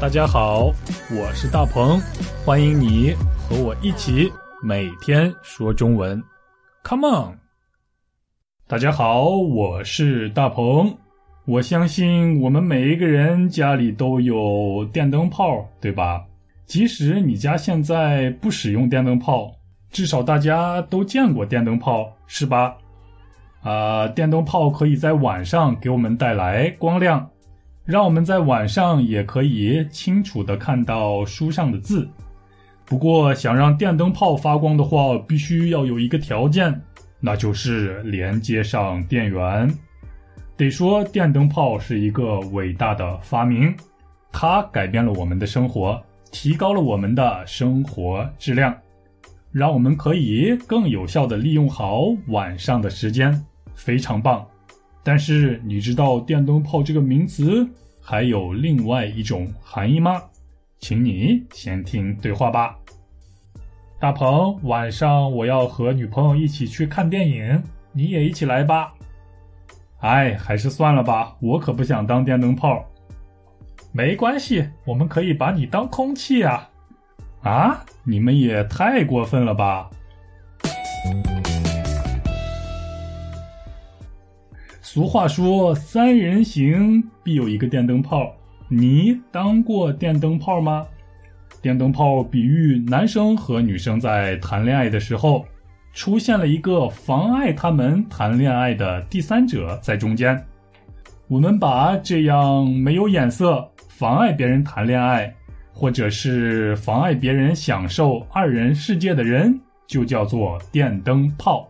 大家好，我是大鹏，欢迎你和我一起每天说中文，Come on！大家好，我是大鹏。我相信我们每一个人家里都有电灯泡，对吧？即使你家现在不使用电灯泡，至少大家都见过电灯泡，是吧？啊，电灯泡可以在晚上给我们带来光亮。让我们在晚上也可以清楚的看到书上的字。不过，想让电灯泡发光的话，必须要有一个条件，那就是连接上电源。得说，电灯泡是一个伟大的发明，它改变了我们的生活，提高了我们的生活质量，让我们可以更有效的利用好晚上的时间，非常棒。但是你知道电灯泡这个名词还有另外一种含义吗？请你先听对话吧。大鹏，晚上我要和女朋友一起去看电影，你也一起来吧。哎，还是算了吧，我可不想当电灯泡。没关系，我们可以把你当空气啊。啊，你们也太过分了吧。俗话说：“三人行，必有一个电灯泡。”你当过电灯泡吗？电灯泡比喻男生和女生在谈恋爱的时候，出现了一个妨碍他们谈恋爱的第三者在中间。我们把这样没有眼色、妨碍别人谈恋爱，或者是妨碍别人享受二人世界的人，就叫做电灯泡。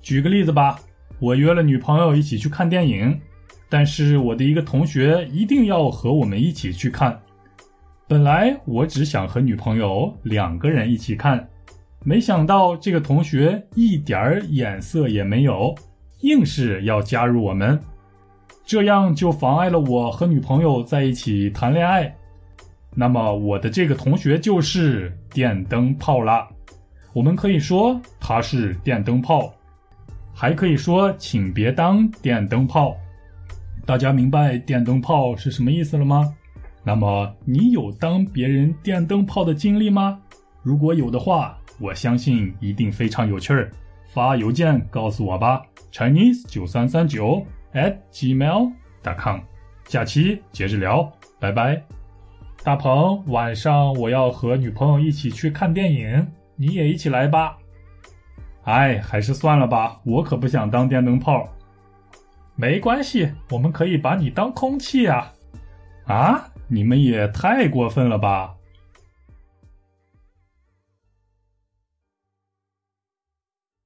举个例子吧。我约了女朋友一起去看电影，但是我的一个同学一定要和我们一起去看。本来我只想和女朋友两个人一起看，没想到这个同学一点儿眼色也没有，硬是要加入我们，这样就妨碍了我和女朋友在一起谈恋爱。那么我的这个同学就是电灯泡啦，我们可以说他是电灯泡。还可以说，请别当电灯泡。大家明白电灯泡是什么意思了吗？那么你有当别人电灯泡的经历吗？如果有的话，我相信一定非常有趣儿。发邮件告诉我吧，Chinese 九三三九 at gmail.com。下期接着聊，拜拜。大鹏，晚上我要和女朋友一起去看电影，你也一起来吧。哎，还是算了吧，我可不想当电灯泡。没关系，我们可以把你当空气啊！啊，你们也太过分了吧！